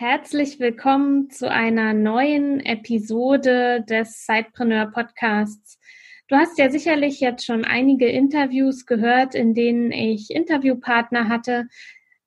Herzlich willkommen zu einer neuen Episode des Sidepreneur Podcasts. Du hast ja sicherlich jetzt schon einige Interviews gehört, in denen ich Interviewpartner hatte,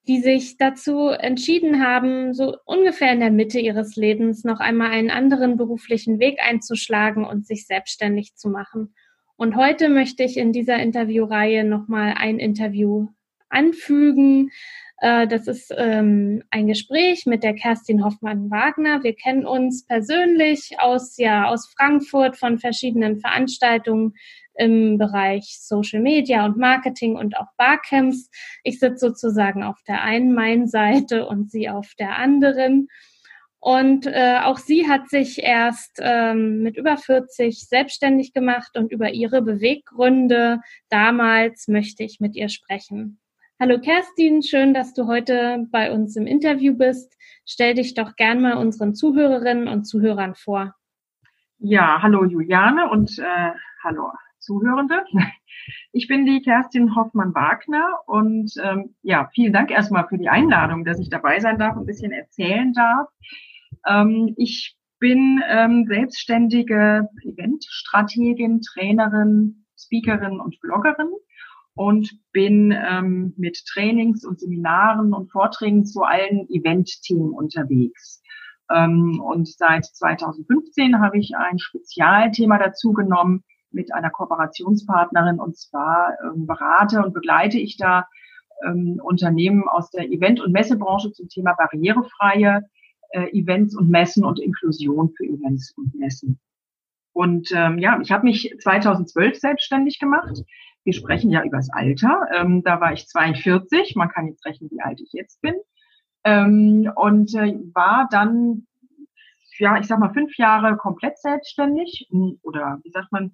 die sich dazu entschieden haben, so ungefähr in der Mitte ihres Lebens noch einmal einen anderen beruflichen Weg einzuschlagen und sich selbstständig zu machen. Und heute möchte ich in dieser Interviewreihe nochmal ein Interview anfügen, das ist ähm, ein Gespräch mit der Kerstin Hoffmann-Wagner. Wir kennen uns persönlich aus, ja, aus Frankfurt von verschiedenen Veranstaltungen im Bereich Social Media und Marketing und auch Barcamps. Ich sitze sozusagen auf der einen Main-Seite und sie auf der anderen. Und äh, auch sie hat sich erst ähm, mit über 40 selbstständig gemacht und über ihre Beweggründe damals möchte ich mit ihr sprechen. Hallo Kerstin, schön, dass du heute bei uns im Interview bist. Stell dich doch gern mal unseren Zuhörerinnen und Zuhörern vor. Ja, hallo Juliane und äh, hallo Zuhörende. Ich bin die Kerstin Hoffmann-Wagner und ähm, ja, vielen Dank erstmal für die Einladung, dass ich dabei sein darf und ein bisschen erzählen darf. Ähm, ich bin ähm, selbstständige Eventstrategin, Trainerin, Speakerin und Bloggerin und bin ähm, mit Trainings und Seminaren und Vorträgen zu allen Event-Themen unterwegs. Ähm, und seit 2015 habe ich ein Spezialthema dazu genommen mit einer Kooperationspartnerin und zwar ähm, berate und begleite ich da ähm, Unternehmen aus der Event- und Messebranche zum Thema barrierefreie äh, Events und Messen und Inklusion für Events und Messen. Und ähm, ja, ich habe mich 2012 selbstständig gemacht wir sprechen ja übers Alter. Ähm, da war ich 42. Man kann jetzt rechnen, wie alt ich jetzt bin. Ähm, und äh, war dann, ja, ich sag mal, fünf Jahre komplett selbstständig hm, oder wie sagt man,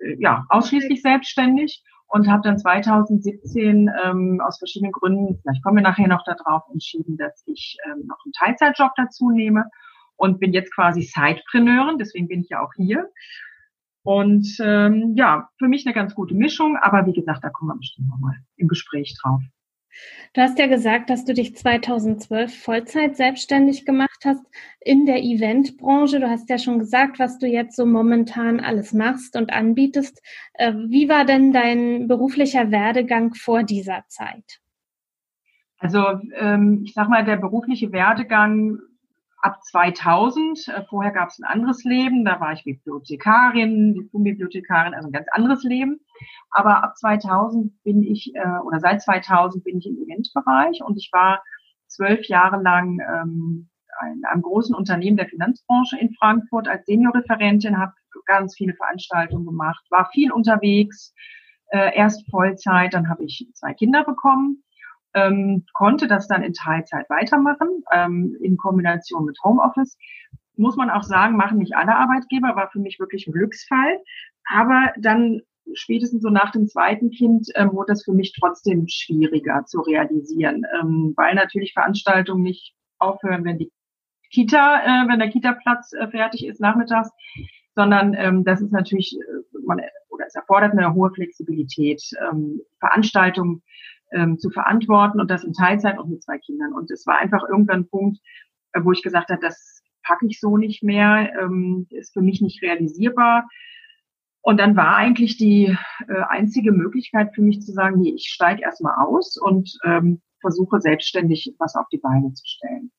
äh, ja, ausschließlich selbstständig und habe dann 2017 ähm, aus verschiedenen Gründen, vielleicht kommen wir nachher noch darauf, entschieden, dass ich ähm, noch einen Teilzeitjob dazu nehme und bin jetzt quasi Sidepreneurin, deswegen bin ich ja auch hier und ähm, ja, für mich eine ganz gute Mischung, aber wie gesagt, da kommen wir bestimmt nochmal im Gespräch drauf. Du hast ja gesagt, dass du dich 2012 Vollzeit selbstständig gemacht hast in der Eventbranche. Du hast ja schon gesagt, was du jetzt so momentan alles machst und anbietest. Äh, wie war denn dein beruflicher Werdegang vor dieser Zeit? Also ähm, ich sag mal, der berufliche Werdegang ab 2000, äh, vorher gab es ein anderes Leben, da war ich Bibliothekarin, Diplom-Bibliothekarin, also ein ganz anderes Leben. Aber ab 2000 bin ich, äh, oder seit 2000 bin ich im Eventbereich und ich war zwölf Jahre lang ähm, in einem großen Unternehmen der Finanzbranche in Frankfurt als Seniorreferentin, habe ganz viele Veranstaltungen gemacht, war viel unterwegs, äh, erst Vollzeit, dann habe ich zwei Kinder bekommen ähm, konnte das dann in Teilzeit weitermachen, ähm, in Kombination mit Homeoffice. Muss man auch sagen, machen nicht alle Arbeitgeber, war für mich wirklich ein Glücksfall. Aber dann spätestens so nach dem zweiten Kind ähm, wurde das für mich trotzdem schwieriger zu realisieren, ähm, weil natürlich Veranstaltungen nicht aufhören, wenn die Kita, äh, wenn der Kita-Platz äh, fertig ist nachmittags, sondern ähm, das ist natürlich, äh, man, oder es erfordert eine hohe Flexibilität. Ähm, Veranstaltungen ähm, zu verantworten und das in Teilzeit und mit zwei Kindern. Und es war einfach irgendwann ein Punkt, äh, wo ich gesagt habe, das packe ich so nicht mehr, ähm, ist für mich nicht realisierbar. Und dann war eigentlich die äh, einzige Möglichkeit für mich zu sagen, nee, ich steige erstmal aus und ähm, versuche selbstständig was auf die Beine zu stellen.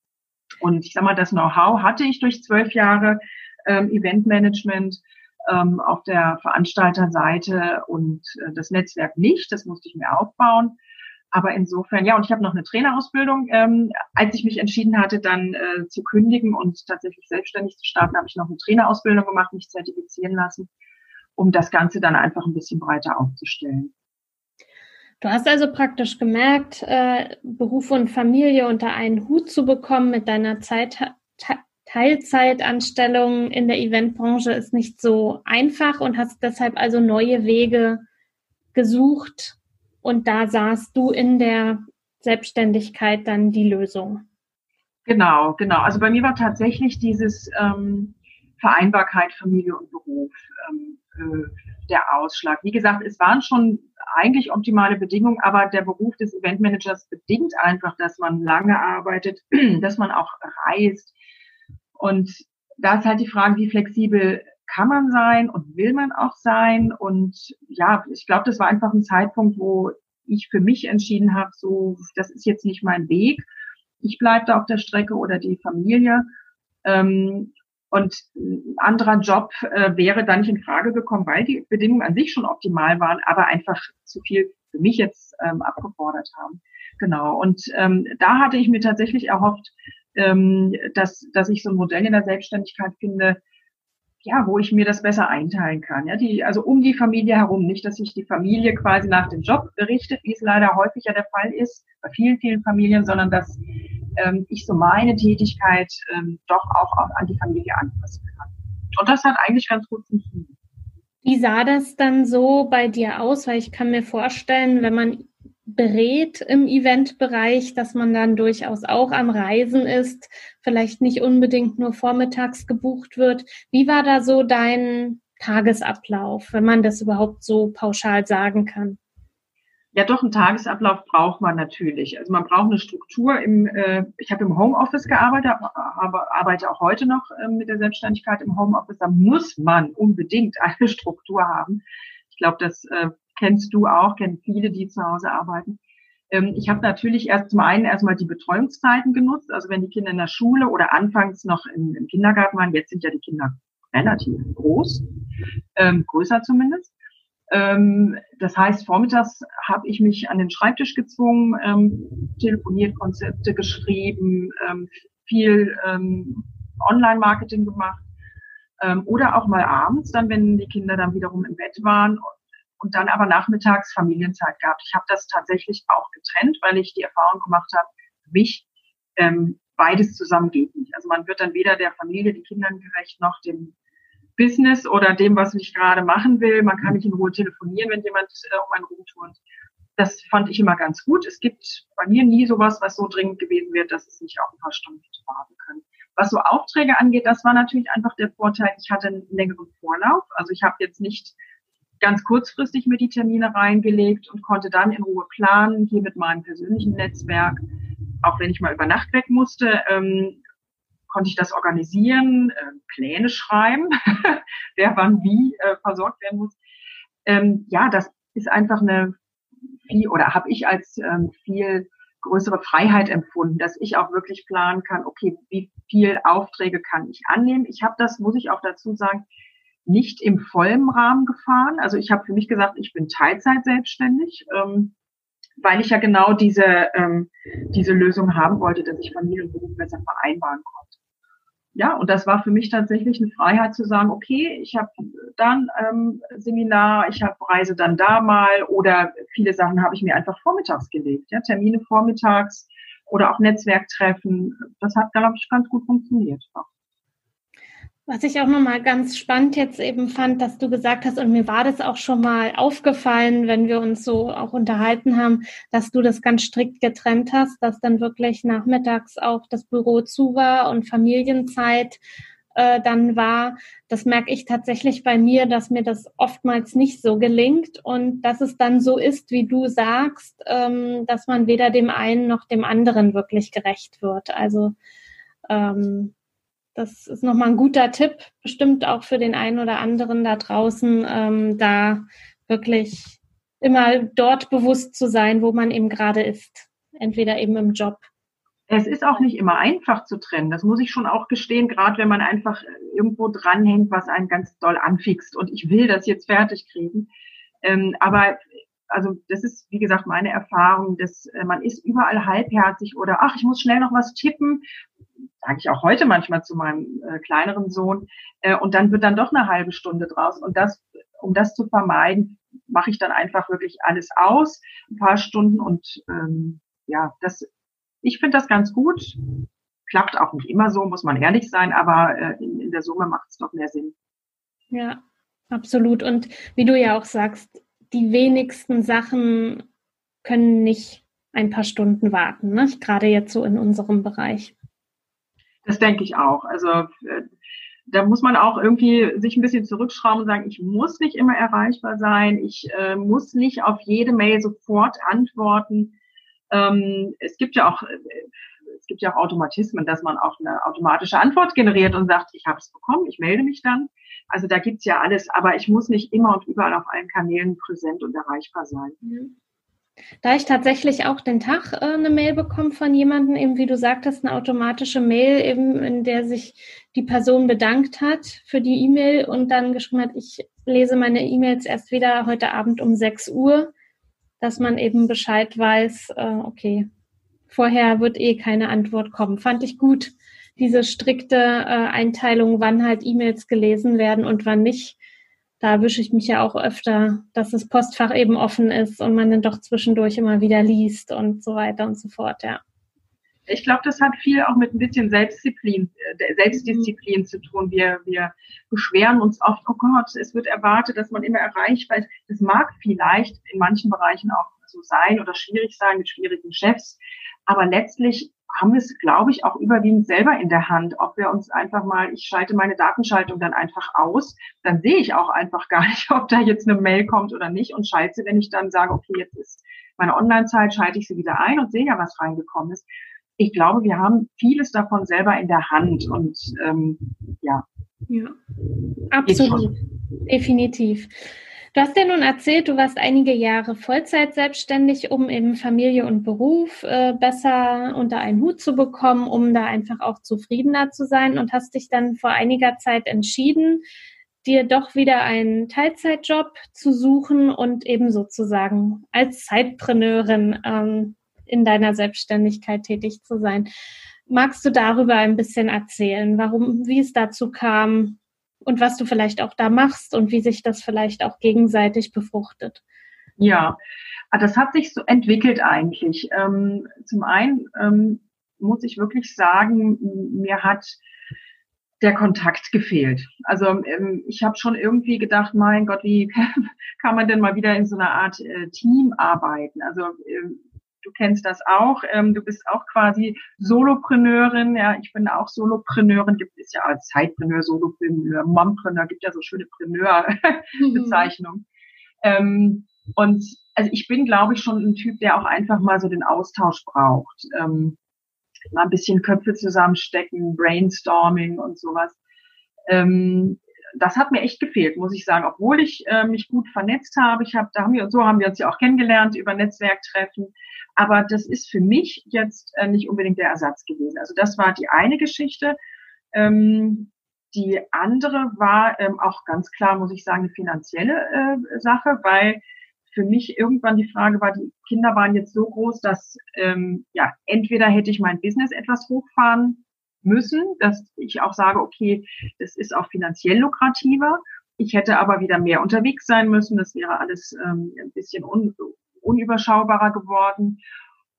Und ich sag mal, das Know-how hatte ich durch zwölf Jahre ähm, Eventmanagement ähm, auf der Veranstalterseite und äh, das Netzwerk nicht. Das musste ich mir aufbauen. Aber insofern, ja, und ich habe noch eine Trainerausbildung. Ähm, als ich mich entschieden hatte, dann äh, zu kündigen und tatsächlich selbstständig zu starten, habe ich noch eine Trainerausbildung gemacht, mich zertifizieren lassen, um das Ganze dann einfach ein bisschen breiter aufzustellen. Du hast also praktisch gemerkt, äh, Beruf und Familie unter einen Hut zu bekommen mit deiner Zeit Teilzeitanstellung in der Eventbranche ist nicht so einfach und hast deshalb also neue Wege gesucht und da sahst du in der Selbstständigkeit dann die Lösung. Genau, genau. Also bei mir war tatsächlich dieses ähm, Vereinbarkeit Familie und Beruf ähm, äh, der Ausschlag. Wie gesagt, es waren schon eigentlich optimale Bedingungen, aber der Beruf des Eventmanagers bedingt einfach, dass man lange arbeitet, dass man auch reist. Und da ist halt die Frage, wie flexibel kann man sein und will man auch sein? Und ja, ich glaube, das war einfach ein Zeitpunkt, wo ich für mich entschieden habe, so, das ist jetzt nicht mein Weg. Ich bleibe da auf der Strecke oder die Familie. Ähm, und ein anderer Job äh, wäre dann nicht in Frage gekommen, weil die Bedingungen an sich schon optimal waren, aber einfach zu viel für mich jetzt ähm, abgefordert haben. Genau. Und ähm, da hatte ich mir tatsächlich erhofft, ähm, dass, dass ich so ein Modell in der Selbstständigkeit finde, ja, wo ich mir das besser einteilen kann. Ja, die, also um die Familie herum, nicht, dass sich die Familie quasi nach dem Job berichtet, wie es leider häufig ja der Fall ist, bei vielen, vielen Familien, sondern dass ähm, ich so meine Tätigkeit ähm, doch auch an die Familie anpassen kann. Und das hat eigentlich ganz gut funktioniert. Wie sah das dann so bei dir aus? Weil ich kann mir vorstellen, wenn man berät im Eventbereich, dass man dann durchaus auch am Reisen ist, vielleicht nicht unbedingt nur vormittags gebucht wird. Wie war da so dein Tagesablauf, wenn man das überhaupt so pauschal sagen kann? Ja, doch, einen Tagesablauf braucht man natürlich. Also man braucht eine Struktur. Im, äh, ich habe im Homeoffice gearbeitet, aber arbeite auch heute noch äh, mit der Selbstständigkeit im Homeoffice. Da muss man unbedingt eine Struktur haben. Ich glaube, das äh, kennst du auch, kennen viele, die zu Hause arbeiten. Ähm, ich habe natürlich erst zum einen erstmal die Betreuungszeiten genutzt, also wenn die Kinder in der Schule oder anfangs noch im, im Kindergarten waren, jetzt sind ja die Kinder relativ groß, ähm, größer zumindest. Ähm, das heißt, vormittags habe ich mich an den Schreibtisch gezwungen, ähm, telefoniert, Konzepte geschrieben, ähm, viel ähm, Online-Marketing gemacht oder auch mal abends, dann wenn die Kinder dann wiederum im Bett waren und dann aber nachmittags Familienzeit gehabt. Ich habe das tatsächlich auch getrennt, weil ich die Erfahrung gemacht habe, für mich ähm, beides zusammen geht nicht. Also man wird dann weder der Familie, den Kindern gerecht, noch dem Business oder dem, was ich gerade machen will. Man kann nicht in Ruhe telefonieren, wenn jemand äh, um einen rumturnt. Das fand ich immer ganz gut. Es gibt bei mir nie sowas, was so dringend gewesen wird, dass es nicht auch ein paar Stunden warten können. Was so Aufträge angeht, das war natürlich einfach der Vorteil, ich hatte einen längeren Vorlauf. Also ich habe jetzt nicht ganz kurzfristig mir die Termine reingelegt und konnte dann in Ruhe planen, hier mit meinem persönlichen Netzwerk. Auch wenn ich mal über Nacht weg musste, ähm, konnte ich das organisieren, äh, Pläne schreiben, wer wann wie äh, versorgt werden muss. Ähm, ja, das ist einfach eine viel oder habe ich als ähm, viel größere Freiheit empfunden, dass ich auch wirklich planen kann, okay, wie viel Aufträge kann ich annehmen. Ich habe das, muss ich auch dazu sagen, nicht im vollen Rahmen gefahren. Also ich habe für mich gesagt, ich bin Teilzeit selbstständig, ähm, weil ich ja genau diese, ähm, diese Lösung haben wollte, dass ich Familie und Beruf besser vereinbaren konnte. Ja, und das war für mich tatsächlich eine Freiheit zu sagen, okay, ich habe dann ähm, Seminar, ich habe Reise dann da mal oder viele Sachen habe ich mir einfach vormittags gelegt, ja, Termine vormittags oder auch Netzwerktreffen. Das hat, glaube ich, ganz gut funktioniert. Auch. Was ich auch nochmal ganz spannend jetzt eben fand, dass du gesagt hast, und mir war das auch schon mal aufgefallen, wenn wir uns so auch unterhalten haben, dass du das ganz strikt getrennt hast, dass dann wirklich nachmittags auch das Büro zu war und Familienzeit äh, dann war. Das merke ich tatsächlich bei mir, dass mir das oftmals nicht so gelingt und dass es dann so ist, wie du sagst, ähm, dass man weder dem einen noch dem anderen wirklich gerecht wird. Also ähm, das ist nochmal ein guter Tipp, bestimmt auch für den einen oder anderen da draußen, ähm, da wirklich immer dort bewusst zu sein, wo man eben gerade ist. Entweder eben im Job. Es ist auch nicht immer einfach zu trennen. Das muss ich schon auch gestehen, gerade wenn man einfach irgendwo dranhängt, was einen ganz doll anfixt und ich will das jetzt fertig kriegen. Ähm, aber also das ist, wie gesagt, meine Erfahrung, dass äh, man ist überall halbherzig oder ach, ich muss schnell noch was tippen sage ich auch heute manchmal zu meinem äh, kleineren Sohn. Äh, und dann wird dann doch eine halbe Stunde draus. Und das, um das zu vermeiden, mache ich dann einfach wirklich alles aus, ein paar Stunden und ähm, ja, das, ich finde das ganz gut. klappt auch nicht immer so, muss man ehrlich sein, aber äh, in, in der Summe macht es doch mehr Sinn. Ja, absolut. Und wie du ja auch sagst, die wenigsten Sachen können nicht ein paar Stunden warten, ne? gerade jetzt so in unserem Bereich. Das denke ich auch. Also äh, da muss man auch irgendwie sich ein bisschen zurückschrauben und sagen, ich muss nicht immer erreichbar sein, ich äh, muss nicht auf jede Mail sofort antworten. Ähm, es gibt ja auch äh, es gibt ja auch Automatismen, dass man auch eine automatische Antwort generiert und sagt, ich habe es bekommen, ich melde mich dann. Also da gibt's ja alles, aber ich muss nicht immer und überall auf allen Kanälen präsent und erreichbar sein. Mhm. Da ich tatsächlich auch den Tag äh, eine Mail bekomme von jemandem, eben wie du sagtest, eine automatische Mail, eben in der sich die Person bedankt hat für die E-Mail und dann geschrieben hat, ich lese meine E-Mails erst wieder heute Abend um 6 Uhr, dass man eben Bescheid weiß, äh, okay, vorher wird eh keine Antwort kommen. Fand ich gut, diese strikte äh, Einteilung, wann halt E-Mails gelesen werden und wann nicht da erwische ich mich ja auch öfter, dass das Postfach eben offen ist und man dann doch zwischendurch immer wieder liest und so weiter und so fort, ja. Ich glaube, das hat viel auch mit ein bisschen Selbstdisziplin, äh, Selbstdisziplin mhm. zu tun. Wir, wir beschweren uns oft, oh Gott, es wird erwartet, dass man immer erreicht, weil das mag vielleicht in manchen Bereichen auch so sein oder schwierig sein mit schwierigen Chefs. Aber letztlich haben wir es, glaube ich, auch überwiegend selber in der Hand, ob wir uns einfach mal, ich schalte meine Datenschaltung dann einfach aus, dann sehe ich auch einfach gar nicht, ob da jetzt eine Mail kommt oder nicht und schalte sie, wenn ich dann sage, okay, jetzt ist meine Online-Zeit, schalte ich sie wieder ein und sehe ja, was reingekommen ist. Ich glaube, wir haben vieles davon selber in der Hand und ähm, ja. Ja, absolut, definitiv. Du hast ja nun erzählt, du warst einige Jahre Vollzeit selbstständig, um eben Familie und Beruf äh, besser unter einen Hut zu bekommen, um da einfach auch zufriedener zu sein und hast dich dann vor einiger Zeit entschieden, dir doch wieder einen Teilzeitjob zu suchen und eben sozusagen als Zeitpreneurin ähm, in deiner Selbstständigkeit tätig zu sein. Magst du darüber ein bisschen erzählen, warum, wie es dazu kam, und was du vielleicht auch da machst und wie sich das vielleicht auch gegenseitig befruchtet. Ja, ah, das hat sich so entwickelt eigentlich. Ähm, zum einen ähm, muss ich wirklich sagen, mir hat der Kontakt gefehlt. Also ähm, ich habe schon irgendwie gedacht, mein Gott, wie kann man denn mal wieder in so einer Art äh, Team arbeiten? Also du kennst das auch. Ähm, du bist auch quasi Solopreneurin. Ja, ich bin auch Solopreneurin. Gibt es ja als Zeitpreneur, Solopreneur, Mompreneur, gibt ja so schöne Preneur-Bezeichnungen. Mhm. Ähm, und also ich bin, glaube ich, schon ein Typ, der auch einfach mal so den Austausch braucht. Ähm, mal ein bisschen Köpfe zusammenstecken, Brainstorming und sowas. Ähm, das hat mir echt gefehlt, muss ich sagen, obwohl ich äh, mich gut vernetzt habe. Ich habe, da haben wir so haben wir uns ja auch kennengelernt über Netzwerktreffen. Aber das ist für mich jetzt äh, nicht unbedingt der Ersatz gewesen. Also das war die eine Geschichte. Ähm, die andere war ähm, auch ganz klar, muss ich sagen, eine finanzielle äh, Sache, weil für mich irgendwann die Frage war, die Kinder waren jetzt so groß, dass ähm, ja entweder hätte ich mein Business etwas hochfahren müssen, dass ich auch sage, okay, das ist auch finanziell lukrativer. Ich hätte aber wieder mehr unterwegs sein müssen. Das wäre alles ähm, ein bisschen un unüberschaubarer geworden.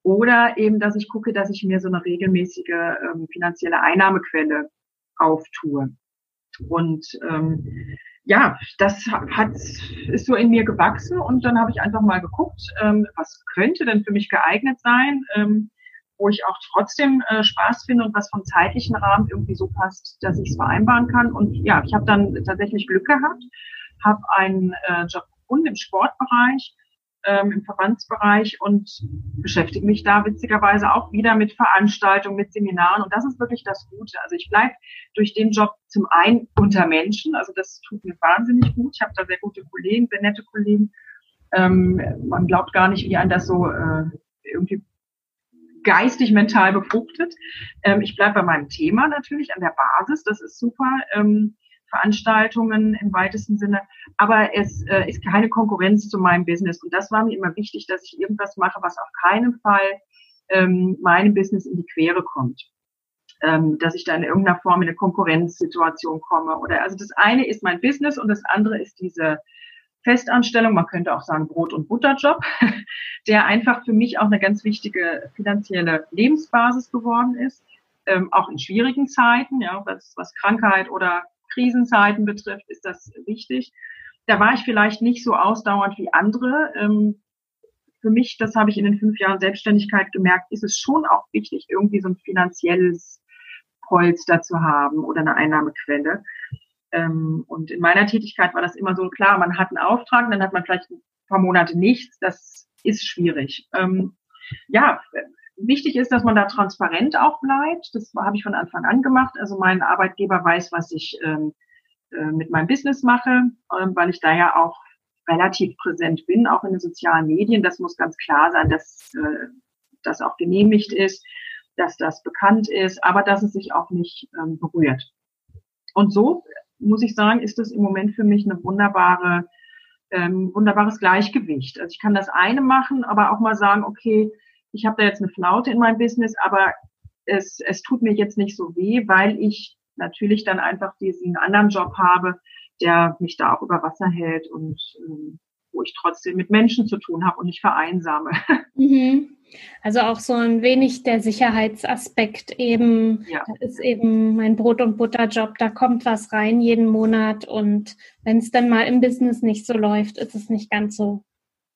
Oder eben, dass ich gucke, dass ich mir so eine regelmäßige ähm, finanzielle Einnahmequelle auftue. Und ähm, ja, das hat, ist so in mir gewachsen und dann habe ich einfach mal geguckt, ähm, was könnte denn für mich geeignet sein, ähm, wo ich auch trotzdem äh, Spaß finde und was vom zeitlichen Rahmen irgendwie so passt, dass ich es vereinbaren kann. Und ja, ich habe dann tatsächlich Glück gehabt, habe einen äh, Job gefunden im Sportbereich, ähm, im Verbandsbereich und beschäftige mich da witzigerweise auch wieder mit Veranstaltungen, mit Seminaren. Und das ist wirklich das Gute. Also ich bleibe durch den Job zum einen unter Menschen. Also das tut mir wahnsinnig gut. Ich habe da sehr gute Kollegen, sehr nette Kollegen. Ähm, man glaubt gar nicht, wie ein das so äh, irgendwie geistig, mental befruchtet. Ähm, ich bleibe bei meinem Thema natürlich an der Basis. Das ist super. Ähm, Veranstaltungen im weitesten Sinne. Aber es äh, ist keine Konkurrenz zu meinem Business. Und das war mir immer wichtig, dass ich irgendwas mache, was auf keinen Fall ähm, meinem Business in die Quere kommt. Ähm, dass ich da in irgendeiner Form in eine Konkurrenzsituation komme. Oder also das eine ist mein Business und das andere ist diese Festanstellung, man könnte auch sagen Brot- und Butterjob, der einfach für mich auch eine ganz wichtige finanzielle Lebensbasis geworden ist ähm, auch in schwierigen Zeiten, ja, was, was Krankheit oder Krisenzeiten betrifft, ist das wichtig. Da war ich vielleicht nicht so ausdauernd wie andere. Ähm, für mich, das habe ich in den fünf Jahren Selbstständigkeit gemerkt, ist es schon auch wichtig, irgendwie so ein finanzielles Polster zu haben oder eine Einnahmequelle. Ähm, und in meiner Tätigkeit war das immer so klar, man hat einen Auftrag, dann hat man vielleicht ein paar Monate nichts. Das ist schwierig. Ähm, ja, wichtig ist, dass man da transparent auch bleibt. Das habe ich von Anfang an gemacht. Also mein Arbeitgeber weiß, was ich ähm, äh, mit meinem Business mache, weil ich da ja auch relativ präsent bin, auch in den sozialen Medien. Das muss ganz klar sein, dass äh, das auch genehmigt ist, dass das bekannt ist, aber dass es sich auch nicht berührt. Und so muss ich sagen, ist das im Moment für mich eine wunderbare, ähm, wunderbares Gleichgewicht. Also ich kann das eine machen, aber auch mal sagen, okay, ich habe da jetzt eine Flaute in meinem Business, aber es, es tut mir jetzt nicht so weh, weil ich natürlich dann einfach diesen anderen Job habe, der mich da auch über Wasser hält und ähm, wo ich trotzdem mit Menschen zu tun habe und nicht vereinsame. Mhm. Also auch so ein wenig der Sicherheitsaspekt eben, ja. das ist eben mein Brot- und Butterjob, da kommt was rein jeden Monat und wenn es dann mal im Business nicht so läuft, ist es nicht ganz so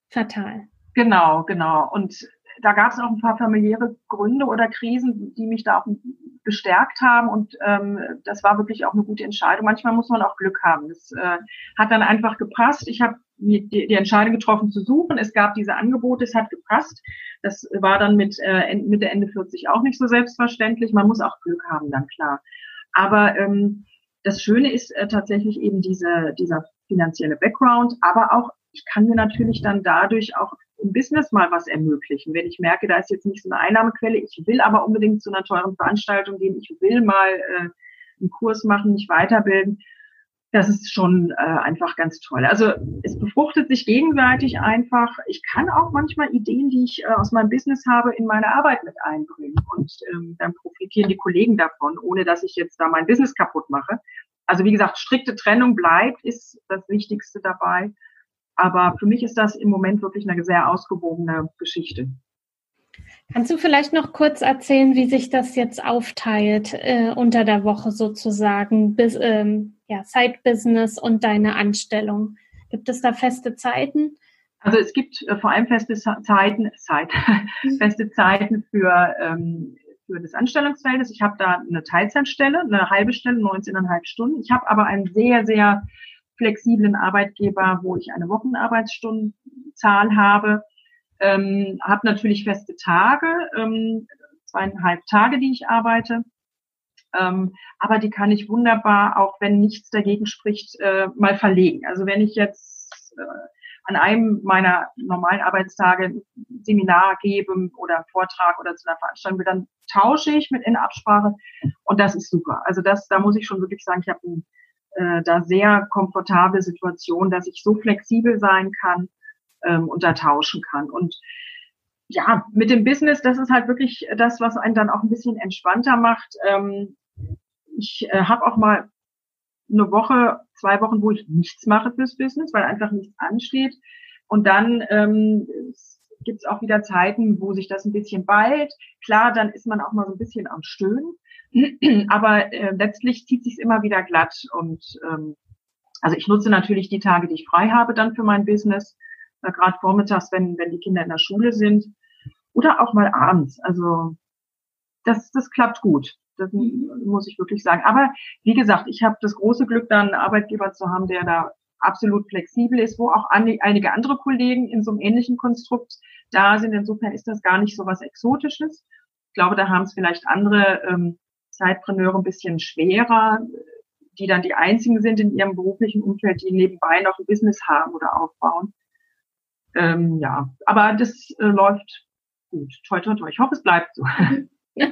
fatal. Genau, genau. Und da gab es auch ein paar familiäre Gründe oder Krisen, die mich da auch bestärkt haben und ähm, das war wirklich auch eine gute Entscheidung. Manchmal muss man auch Glück haben. Das äh, hat dann einfach gepasst. Ich habe die, die Entscheidung getroffen zu suchen. Es gab diese Angebote, es hat gepasst. Das war dann mit äh, Mitte Ende 40 auch nicht so selbstverständlich. Man muss auch Glück haben, dann klar. Aber ähm, das Schöne ist äh, tatsächlich eben diese, dieser finanzielle Background, aber auch ich kann mir natürlich dann dadurch auch im Business mal was ermöglichen. Wenn ich merke, da ist jetzt nicht so eine Einnahmequelle, ich will aber unbedingt zu einer teuren Veranstaltung gehen, ich will mal äh, einen Kurs machen, mich weiterbilden, das ist schon äh, einfach ganz toll. Also es befruchtet sich gegenseitig einfach. Ich kann auch manchmal Ideen, die ich äh, aus meinem Business habe, in meine Arbeit mit einbringen und ähm, dann profitieren die Kollegen davon, ohne dass ich jetzt da mein Business kaputt mache. Also wie gesagt, strikte Trennung bleibt, ist das Wichtigste dabei. Aber für mich ist das im Moment wirklich eine sehr ausgewogene Geschichte. Kannst du vielleicht noch kurz erzählen, wie sich das jetzt aufteilt äh, unter der Woche sozusagen, bis, ähm, ja, Side-Business und deine Anstellung? Gibt es da feste Zeiten? Also es gibt äh, vor allem feste Zeiten, Zeit, feste Zeiten für, ähm, für das Anstellungsverhältnis. Ich habe da eine Teilzeitstelle, eine halbe Stelle, 19,5 Stunden. Ich habe aber einen sehr, sehr flexiblen Arbeitgeber, wo ich eine Wochenarbeitsstundenzahl habe. Ähm, habe natürlich feste Tage, ähm, zweieinhalb Tage, die ich arbeite. Ähm, aber die kann ich wunderbar, auch wenn nichts dagegen spricht, äh, mal verlegen. Also wenn ich jetzt äh, an einem meiner normalen Arbeitstage Seminar gebe oder einen Vortrag oder zu einer Veranstaltung will, dann tausche ich mit in Absprache und das ist super. Also das, da muss ich schon wirklich sagen, ich habe ein äh, da sehr komfortable Situation, dass ich so flexibel sein kann ähm, und da tauschen kann. Und ja, mit dem Business, das ist halt wirklich das, was einen dann auch ein bisschen entspannter macht. Ähm, ich äh, habe auch mal eine Woche, zwei Wochen, wo ich nichts mache fürs Business, weil einfach nichts ansteht. Und dann ähm, gibt es auch wieder Zeiten, wo sich das ein bisschen ballt. Klar, dann ist man auch mal so ein bisschen am Stöhnen. Aber äh, letztlich zieht sich immer wieder glatt. Und ähm, also ich nutze natürlich die Tage, die ich frei habe, dann für mein Business. Äh, Gerade vormittags, wenn, wenn die Kinder in der Schule sind. Oder auch mal abends. Also das, das klappt gut. Das muss ich wirklich sagen. Aber wie gesagt, ich habe das große Glück, dann einen Arbeitgeber zu haben, der da absolut flexibel ist, wo auch einige andere Kollegen in so einem ähnlichen Konstrukt da sind. Insofern ist das gar nicht so was Exotisches. Ich glaube, da haben es vielleicht andere ähm, Zeitpreneure ein bisschen schwerer, die dann die einzigen sind in ihrem beruflichen Umfeld, die nebenbei noch ein Business haben oder aufbauen. Ähm, ja, aber das äh, läuft gut. Toi, toi, toi. Ich hoffe, es bleibt so.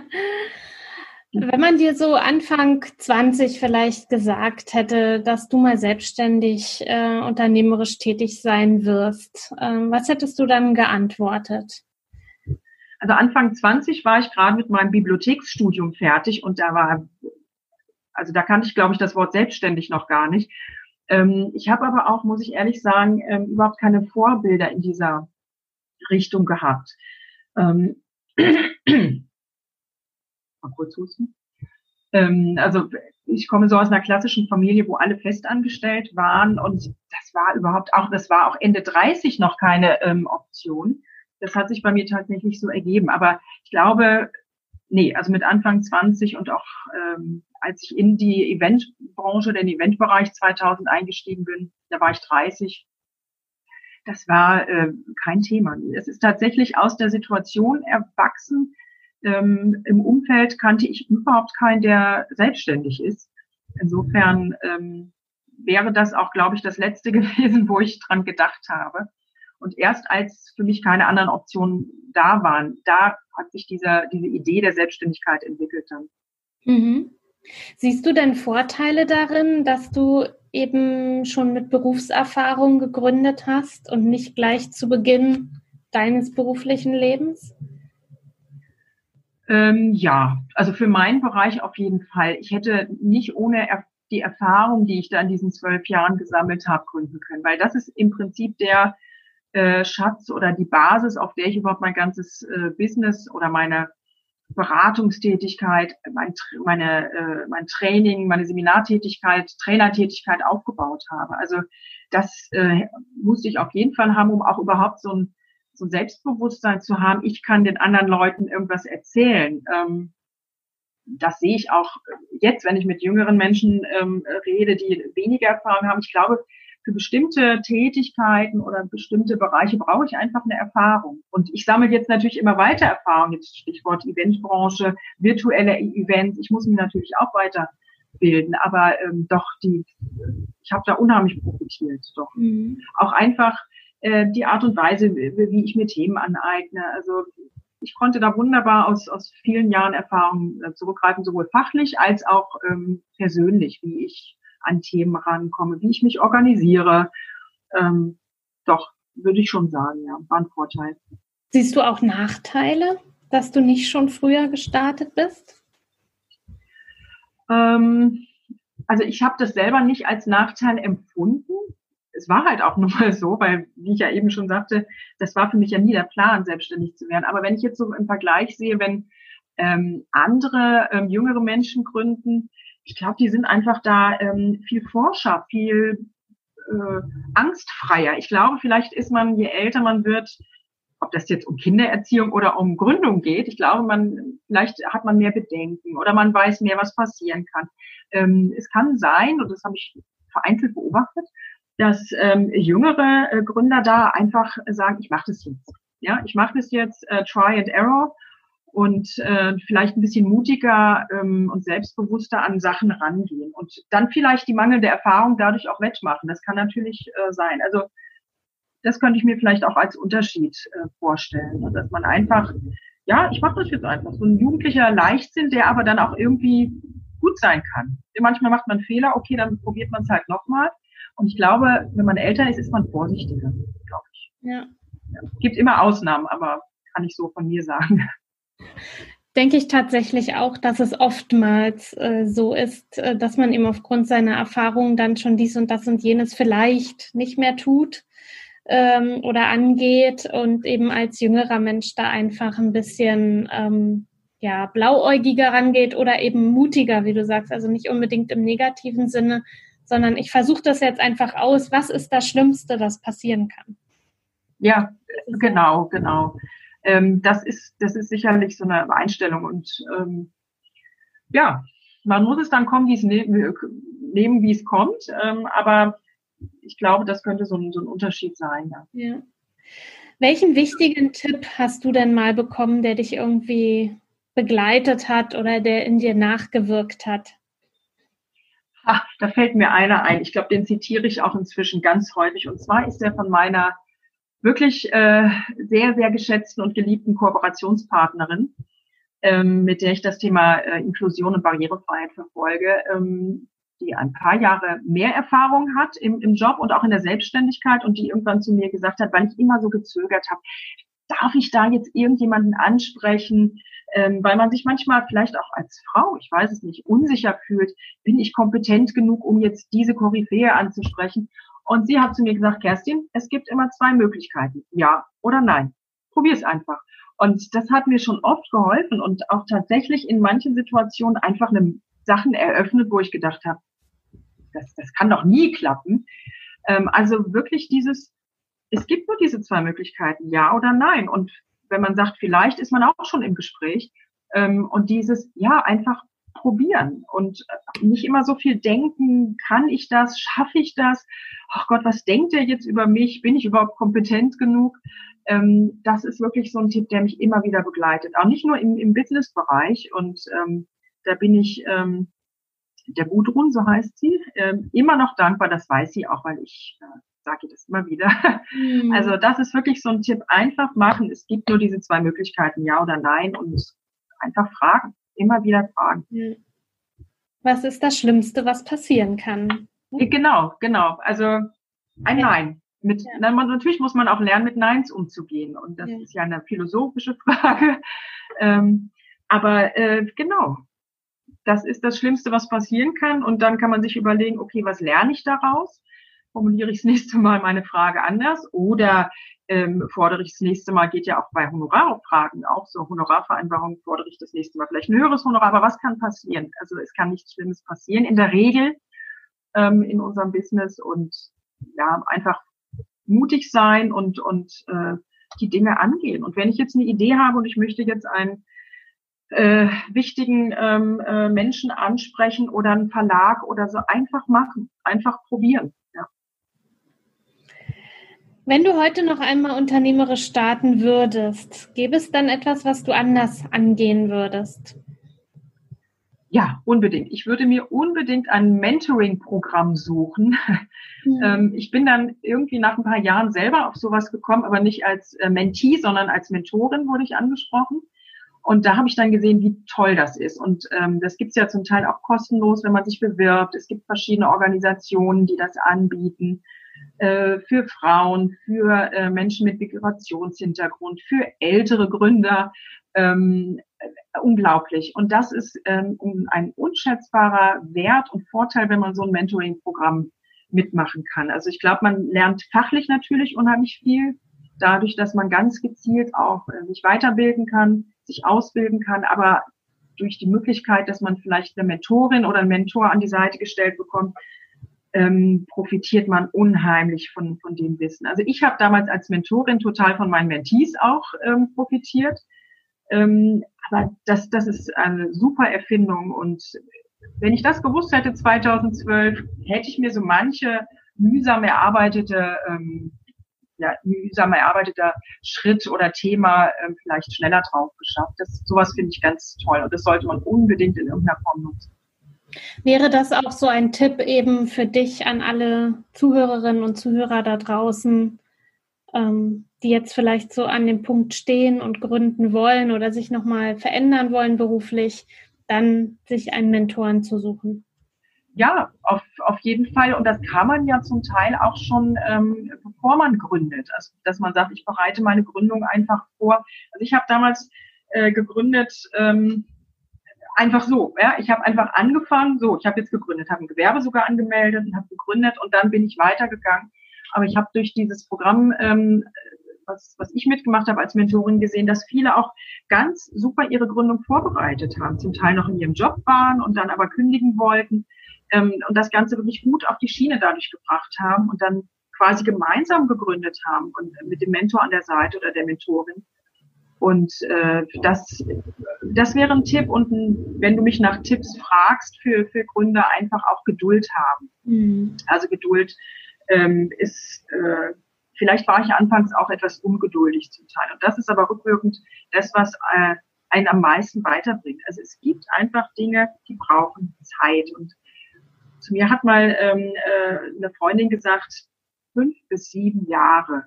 Wenn man dir so Anfang 20 vielleicht gesagt hätte, dass du mal selbstständig äh, unternehmerisch tätig sein wirst, äh, was hättest du dann geantwortet? Also Anfang 20 war ich gerade mit meinem Bibliotheksstudium fertig und da war, also da kannte ich, glaube ich, das Wort selbstständig noch gar nicht. Ähm, ich habe aber auch, muss ich ehrlich sagen, ähm, überhaupt keine Vorbilder in dieser Richtung gehabt. Ähm, mal kurz husten. Also ich komme so aus einer klassischen Familie, wo alle festangestellt waren und das war überhaupt auch, das war auch Ende 30 noch keine ähm, Option. Das hat sich bei mir tatsächlich so ergeben. Aber ich glaube, nee, also mit Anfang 20 und auch ähm, als ich in die Eventbranche, den Eventbereich 2000 eingestiegen bin, da war ich 30. Das war äh, kein Thema. Es ist tatsächlich aus der Situation erwachsen. Ähm, Im Umfeld kannte ich überhaupt keinen, der selbstständig ist. Insofern ähm, wäre das auch, glaube ich, das letzte gewesen, wo ich dran gedacht habe. Und erst als für mich keine anderen Optionen da waren, da hat sich dieser, diese Idee der Selbstständigkeit entwickelt dann. Mhm. Siehst du denn Vorteile darin, dass du eben schon mit Berufserfahrung gegründet hast und nicht gleich zu Beginn deines beruflichen Lebens? Ähm, ja, also für meinen Bereich auf jeden Fall. Ich hätte nicht ohne er die Erfahrung, die ich da in diesen zwölf Jahren gesammelt habe, gründen können, weil das ist im Prinzip der äh, Schatz oder die Basis, auf der ich überhaupt mein ganzes äh, Business oder meine Beratungstätigkeit, mein, meine, äh, mein Training, meine Seminartätigkeit, Trainertätigkeit aufgebaut habe. Also das äh, musste ich auf jeden Fall haben, um auch überhaupt so ein, so ein Selbstbewusstsein zu haben. Ich kann den anderen Leuten irgendwas erzählen. Ähm, das sehe ich auch jetzt, wenn ich mit jüngeren Menschen ähm, rede, die weniger Erfahrung haben. Ich glaube, für bestimmte Tätigkeiten oder bestimmte Bereiche brauche ich einfach eine Erfahrung. Und ich sammle jetzt natürlich immer weiter Erfahrung, jetzt Stichwort Eventbranche, virtuelle Events. Ich muss mich natürlich auch weiterbilden, aber ähm, doch die, ich habe da unheimlich profitiert. Doch mhm. auch einfach äh, die Art und Weise, wie ich mir Themen aneigne. Also ich konnte da wunderbar aus, aus vielen Jahren Erfahrung äh, zurückgreifen, sowohl fachlich als auch ähm, persönlich, wie ich an Themen rankomme, wie ich mich organisiere. Ähm, doch, würde ich schon sagen, ja, war ein Vorteil. Siehst du auch Nachteile, dass du nicht schon früher gestartet bist? Ähm, also ich habe das selber nicht als Nachteil empfunden. Es war halt auch nur mal so, weil, wie ich ja eben schon sagte, das war für mich ja nie der Plan, selbstständig zu werden. Aber wenn ich jetzt so im Vergleich sehe, wenn ähm, andere ähm, jüngere Menschen gründen, ich glaube, die sind einfach da ähm, viel forscher, viel äh, angstfreier. Ich glaube, vielleicht ist man, je älter man wird, ob das jetzt um Kindererziehung oder um Gründung geht, ich glaube, man vielleicht hat man mehr Bedenken oder man weiß mehr, was passieren kann. Ähm, es kann sein, und das habe ich vereinzelt beobachtet, dass ähm, jüngere äh, Gründer da einfach sagen, ich mache das jetzt. Ja, ich mache das jetzt, äh, try and error und äh, vielleicht ein bisschen mutiger ähm, und selbstbewusster an Sachen rangehen und dann vielleicht die mangelnde Erfahrung dadurch auch wettmachen. Das kann natürlich äh, sein. Also das könnte ich mir vielleicht auch als Unterschied äh, vorstellen, dass man einfach, ja, ich mache das jetzt einfach, so ein jugendlicher Leichtsinn, der aber dann auch irgendwie gut sein kann. Manchmal macht man Fehler, okay, dann probiert man es halt nochmal. Und ich glaube, wenn man älter ist, ist man vorsichtiger, glaube ich. Ja. ja. Gibt immer Ausnahmen, aber kann ich so von mir sagen denke ich tatsächlich auch, dass es oftmals äh, so ist, äh, dass man eben aufgrund seiner Erfahrungen dann schon dies und das und jenes vielleicht nicht mehr tut ähm, oder angeht und eben als jüngerer Mensch da einfach ein bisschen ähm, ja blauäugiger rangeht oder eben mutiger, wie du sagst, also nicht unbedingt im negativen Sinne, sondern ich versuche das jetzt einfach aus. Was ist das Schlimmste, das passieren kann? Ja, genau, genau ähm, das ist, das ist sicherlich so eine Einstellung und ähm, ja, man muss es dann kommen, wie es ne nehmen, wie es kommt, ähm, aber ich glaube, das könnte so ein, so ein Unterschied sein. Ja. ja. Welchen wichtigen Tipp hast du denn mal bekommen, der dich irgendwie begleitet hat oder der in dir nachgewirkt hat? Ach, da fällt mir einer ein. Ich glaube, den zitiere ich auch inzwischen ganz häufig. Und zwar ist der von meiner wirklich äh, sehr, sehr geschätzten und geliebten Kooperationspartnerin, ähm, mit der ich das Thema äh, Inklusion und Barrierefreiheit verfolge, ähm, die ein paar Jahre mehr Erfahrung hat im, im Job und auch in der Selbstständigkeit und die irgendwann zu mir gesagt hat, weil ich immer so gezögert habe, darf ich da jetzt irgendjemanden ansprechen, ähm, weil man sich manchmal vielleicht auch als Frau, ich weiß es nicht, unsicher fühlt, bin ich kompetent genug, um jetzt diese Koryphäe anzusprechen? Und sie hat zu mir gesagt, Kerstin, es gibt immer zwei Möglichkeiten, ja oder nein. Probier es einfach. Und das hat mir schon oft geholfen und auch tatsächlich in manchen Situationen einfach eine Sachen eröffnet, wo ich gedacht habe, das, das kann doch nie klappen. Ähm, also wirklich dieses, es gibt nur diese zwei Möglichkeiten, ja oder nein. Und wenn man sagt, vielleicht ist man auch schon im Gespräch. Ähm, und dieses, ja, einfach probieren und nicht immer so viel denken, kann ich das, schaffe ich das? Ach Gott, was denkt er jetzt über mich? Bin ich überhaupt kompetent genug? Ähm, das ist wirklich so ein Tipp, der mich immer wieder begleitet. Auch nicht nur im, im Business-Bereich. Und ähm, da bin ich ähm, der Gudrun, so heißt sie, ähm, immer noch dankbar. Das weiß sie auch, weil ich äh, sage das immer wieder. Mhm. Also das ist wirklich so ein Tipp. Einfach machen. Es gibt nur diese zwei Möglichkeiten, ja oder nein. Und einfach fragen. Immer wieder fragen. Was ist das Schlimmste, was passieren kann? Genau, genau. Also ein Nein. Mit, ja. natürlich muss man auch lernen, mit Neins umzugehen. Und das ja. ist ja eine philosophische Frage. Ähm, aber äh, genau, das ist das Schlimmste, was passieren kann. Und dann kann man sich überlegen, okay, was lerne ich daraus? Formuliere ich das nächste Mal meine Frage anders oder ähm, fordere ich das nächste Mal, geht ja auch bei Honorarfragen, auch so Honorarvereinbarungen, fordere ich das nächste Mal vielleicht ein höheres Honorar. Aber was kann passieren? Also es kann nichts Schlimmes passieren. In der Regel ähm, in unserem Business und ja, einfach mutig sein und, und äh, die Dinge angehen. Und wenn ich jetzt eine Idee habe und ich möchte jetzt einen äh, wichtigen ähm, äh, Menschen ansprechen oder einen Verlag oder so, einfach machen, einfach probieren. Wenn du heute noch einmal unternehmerisch starten würdest, gäbe es dann etwas, was du anders angehen würdest? Ja, unbedingt. Ich würde mir unbedingt ein Mentoring-Programm suchen. Mhm. ich bin dann irgendwie nach ein paar Jahren selber auf sowas gekommen, aber nicht als äh, Mentee, sondern als Mentorin wurde ich angesprochen. Und da habe ich dann gesehen, wie toll das ist. Und ähm, das gibt's ja zum Teil auch kostenlos, wenn man sich bewirbt. Es gibt verschiedene Organisationen, die das anbieten äh, für Frauen, für äh, Menschen mit Migrationshintergrund, für ältere Gründer. Ähm, unglaublich. Und das ist ähm, ein unschätzbarer Wert und Vorteil, wenn man so ein Mentoring-Programm mitmachen kann. Also ich glaube, man lernt fachlich natürlich unheimlich viel, dadurch, dass man ganz gezielt auch äh, sich weiterbilden kann, sich ausbilden kann, aber durch die Möglichkeit, dass man vielleicht eine Mentorin oder einen Mentor an die Seite gestellt bekommt, ähm, profitiert man unheimlich von, von dem Wissen. Also ich habe damals als Mentorin total von meinen Mentees auch ähm, profitiert. Ähm, aber das, das ist eine super Erfindung und wenn ich das gewusst hätte 2012, hätte ich mir so manche mühsam erarbeitete, ähm, ja, mühsam erarbeiteter Schritt oder Thema ähm, vielleicht schneller drauf geschafft. Das, sowas finde ich ganz toll und das sollte man unbedingt in irgendeiner Form nutzen. Wäre das auch so ein Tipp eben für dich an alle Zuhörerinnen und Zuhörer da draußen, ähm, die jetzt vielleicht so an dem Punkt stehen und gründen wollen oder sich nochmal verändern wollen beruflich, dann sich einen Mentoren zu suchen? Ja, auf, auf jeden Fall. Und das kann man ja zum Teil auch schon, ähm, bevor man gründet. Also, dass man sagt, ich bereite meine Gründung einfach vor. Also ich habe damals äh, gegründet, ähm, einfach so. Ja? Ich habe einfach angefangen, so, ich habe jetzt gegründet, habe ein Gewerbe sogar angemeldet und habe gegründet und dann bin ich weitergegangen. Aber ich habe durch dieses Programm, ähm, was, was ich mitgemacht habe als Mentorin, gesehen, dass viele auch ganz super ihre Gründung vorbereitet haben, zum Teil noch in ihrem Job waren und dann aber kündigen wollten ähm, und das Ganze wirklich gut auf die Schiene dadurch gebracht haben und dann quasi gemeinsam gegründet haben und mit dem Mentor an der Seite oder der Mentorin. Und äh, das, das wäre ein Tipp. Und ein, wenn du mich nach Tipps fragst für, für Gründer, einfach auch Geduld haben. Mhm. Also Geduld ähm, ist, äh, vielleicht war ich anfangs auch etwas ungeduldig zum Teil. Und das ist aber rückwirkend das, was äh, einen am meisten weiterbringt. Also es gibt einfach Dinge, die brauchen Zeit. Und zu mir hat mal ähm, äh, eine Freundin gesagt, fünf bis sieben Jahre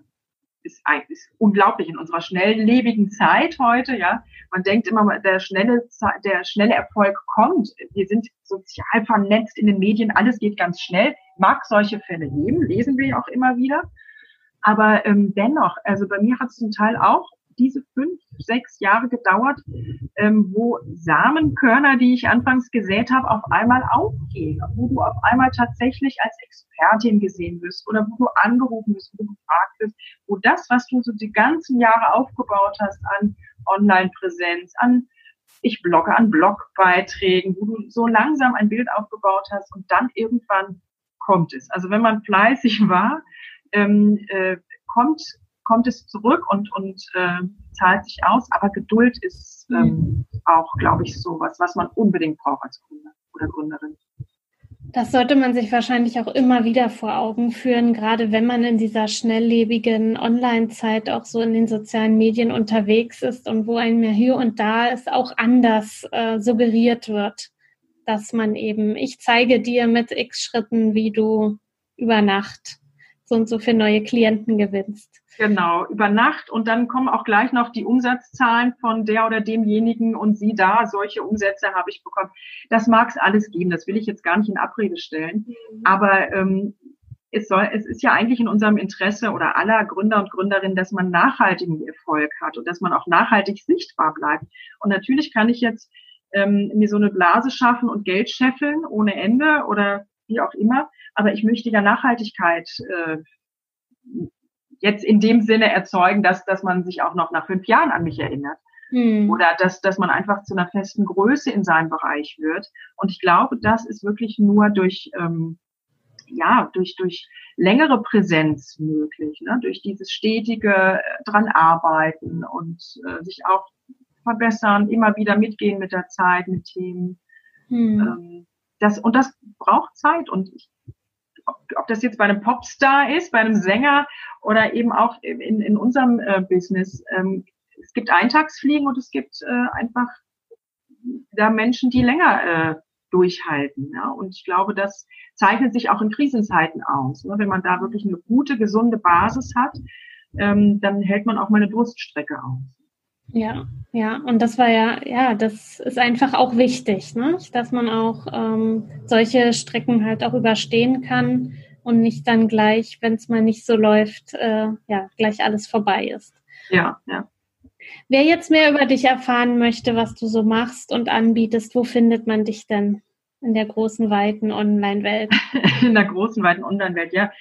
ist, ist unglaublich in unserer schnelllebigen Zeit heute, ja. Man denkt immer, der schnelle, der schnelle Erfolg kommt. Wir sind sozial vernetzt in den Medien, alles geht ganz schnell. Mag solche Fälle geben, lesen wir auch immer wieder. Aber ähm, dennoch, also bei mir hat es zum Teil auch diese fünf, sechs Jahre gedauert, ähm, wo Samenkörner, die ich anfangs gesät habe, auf einmal aufgehen, wo du auf einmal tatsächlich als Expertin gesehen wirst oder wo du angerufen wirst, wo du gefragt wirst, wo das, was du so die ganzen Jahre aufgebaut hast an Online-Präsenz, an ich blogge an Blogbeiträgen, wo du so langsam ein Bild aufgebaut hast und dann irgendwann kommt es. Also wenn man fleißig war, ähm, äh, kommt kommt es zurück und und äh, zahlt sich aus. Aber Geduld ist ähm, mhm. auch, glaube ich, so was, was man unbedingt braucht als Kunde oder Gründerin. Das sollte man sich wahrscheinlich auch immer wieder vor Augen führen, gerade wenn man in dieser schnelllebigen Online-Zeit auch so in den sozialen Medien unterwegs ist und wo einem ja hier und da es auch anders äh, suggeriert wird, dass man eben, ich zeige dir mit x Schritten, wie du über Nacht so und so viele neue Klienten gewinnst. Genau, über Nacht und dann kommen auch gleich noch die Umsatzzahlen von der oder demjenigen und sie da, solche Umsätze habe ich bekommen. Das mag es alles geben, das will ich jetzt gar nicht in Abrede stellen. Mhm. Aber ähm, es, soll, es ist ja eigentlich in unserem Interesse oder aller Gründer und Gründerinnen, dass man nachhaltigen Erfolg hat und dass man auch nachhaltig sichtbar bleibt. Und natürlich kann ich jetzt ähm, mir so eine Blase schaffen und Geld scheffeln ohne Ende oder wie auch immer. Aber ich möchte ja Nachhaltigkeit äh, jetzt in dem Sinne erzeugen, dass, dass man sich auch noch nach fünf Jahren an mich erinnert. Hm. Oder dass, dass man einfach zu einer festen Größe in seinem Bereich wird. Und ich glaube, das ist wirklich nur durch, ähm, ja, durch, durch längere Präsenz möglich, ne? durch dieses stetige äh, dran arbeiten und äh, sich auch verbessern, immer wieder mitgehen mit der Zeit, mit Themen. Hm. Ähm, das, und das braucht Zeit. Und ich ob das jetzt bei einem Popstar ist, bei einem Sänger oder eben auch in, in unserem äh, Business. Ähm, es gibt Eintagsfliegen und es gibt äh, einfach da Menschen, die länger äh, durchhalten. Ja? Und ich glaube, das zeichnet sich auch in Krisenzeiten aus. Ne? Wenn man da wirklich eine gute, gesunde Basis hat, ähm, dann hält man auch mal eine Durststrecke aus. Ja, ja, und das war ja, ja, das ist einfach auch wichtig, ne? dass man auch ähm, solche Strecken halt auch überstehen kann und nicht dann gleich, wenn es mal nicht so läuft, äh, ja, gleich alles vorbei ist. Ja, ja. Wer jetzt mehr über dich erfahren möchte, was du so machst und anbietest, wo findet man dich denn? In der großen, weiten Online-Welt? In der großen, weiten Online-Welt, ja.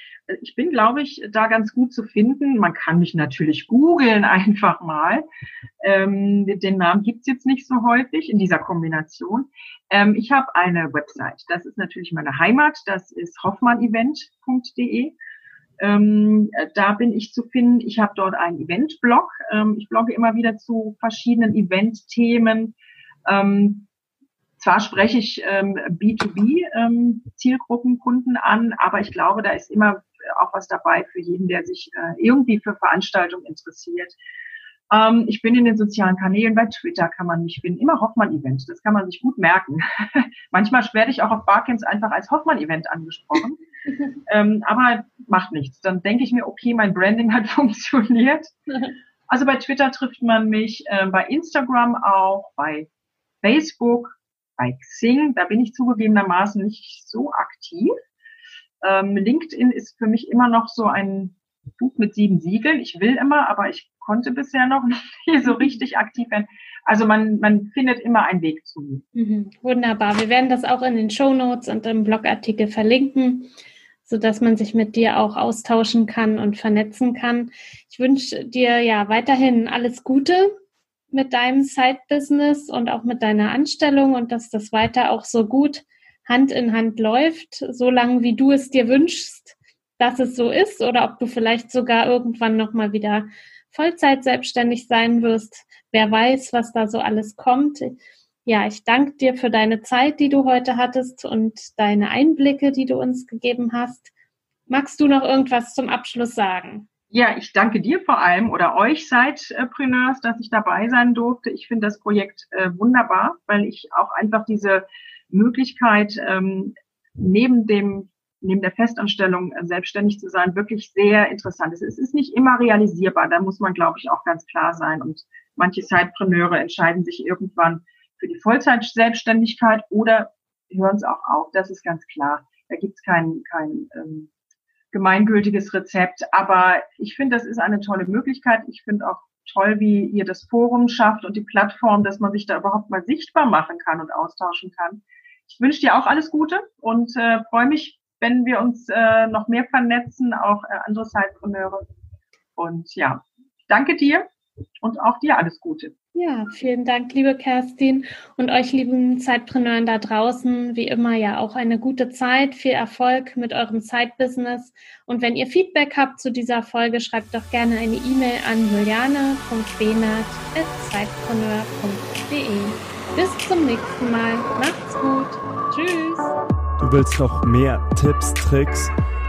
Ich bin, glaube ich, da ganz gut zu finden. Man kann mich natürlich googeln einfach mal. Ähm, den Namen gibt's jetzt nicht so häufig in dieser Kombination. Ähm, ich habe eine Website. Das ist natürlich meine Heimat. Das ist hoffmannevent.de. Ähm, da bin ich zu finden. Ich habe dort einen Event-Blog. Ähm, ich blogge immer wieder zu verschiedenen Event-Themen. Ähm, zwar spreche ich ähm, B2B-Zielgruppenkunden ähm, an, aber ich glaube, da ist immer auch was dabei für jeden, der sich äh, irgendwie für Veranstaltungen interessiert. Ähm, ich bin in den sozialen Kanälen, bei Twitter kann man mich finden, immer Hoffmann-Event, das kann man sich gut merken. Manchmal werde ich auch auf Barcamps einfach als Hoffmann-Event angesprochen, ähm, aber macht nichts. Dann denke ich mir, okay, mein Branding hat funktioniert. Also bei Twitter trifft man mich, äh, bei Instagram auch, bei Facebook, bei Xing, da bin ich zugegebenermaßen nicht so aktiv. Ähm, LinkedIn ist für mich immer noch so ein Buch mit sieben Siegeln. Ich will immer, aber ich konnte bisher noch nicht so richtig aktiv werden. Also man, man findet immer einen Weg zu. Mhm, wunderbar. Wir werden das auch in den Show Notes und im Blogartikel verlinken, so dass man sich mit dir auch austauschen kann und vernetzen kann. Ich wünsche dir ja weiterhin alles Gute mit deinem Side-Business und auch mit deiner Anstellung und dass das weiter auch so gut Hand in Hand läuft, so lange wie du es dir wünschst, dass es so ist oder ob du vielleicht sogar irgendwann nochmal wieder Vollzeit selbstständig sein wirst. Wer weiß, was da so alles kommt. Ja, ich danke dir für deine Zeit, die du heute hattest und deine Einblicke, die du uns gegeben hast. Magst du noch irgendwas zum Abschluss sagen? Ja, ich danke dir vor allem oder euch Sidepreneurs, dass ich dabei sein durfte. Ich finde das Projekt äh, wunderbar, weil ich auch einfach diese Möglichkeit ähm, neben dem neben der Festanstellung äh, selbstständig zu sein wirklich sehr interessant ist. Es ist nicht immer realisierbar, da muss man glaube ich auch ganz klar sein und manche Sidepreneure entscheiden sich irgendwann für die Vollzeit-Selbstständigkeit oder hören es auch auf. Das ist ganz klar. Da gibt es kein, kein ähm, gemeingültiges Rezept. Aber ich finde, das ist eine tolle Möglichkeit. Ich finde auch toll, wie ihr das Forum schafft und die Plattform, dass man sich da überhaupt mal sichtbar machen kann und austauschen kann. Ich wünsche dir auch alles Gute und äh, freue mich, wenn wir uns äh, noch mehr vernetzen, auch äh, andere Zeitpreneure. Und ja, danke dir Und auch dir alles Gute. Ja, vielen Dank, liebe Kerstin und euch lieben Zeitpreneuren da draußen. Wie immer ja auch eine gute Zeit, viel Erfolg mit eurem Zeitbusiness. Und wenn ihr Feedback habt zu dieser Folge, schreibt doch gerne eine E-Mail an juliane.benert.zeitpreneur.de. Bis zum nächsten Mal. Macht's gut. Tschüss. Du willst noch mehr Tipps, Tricks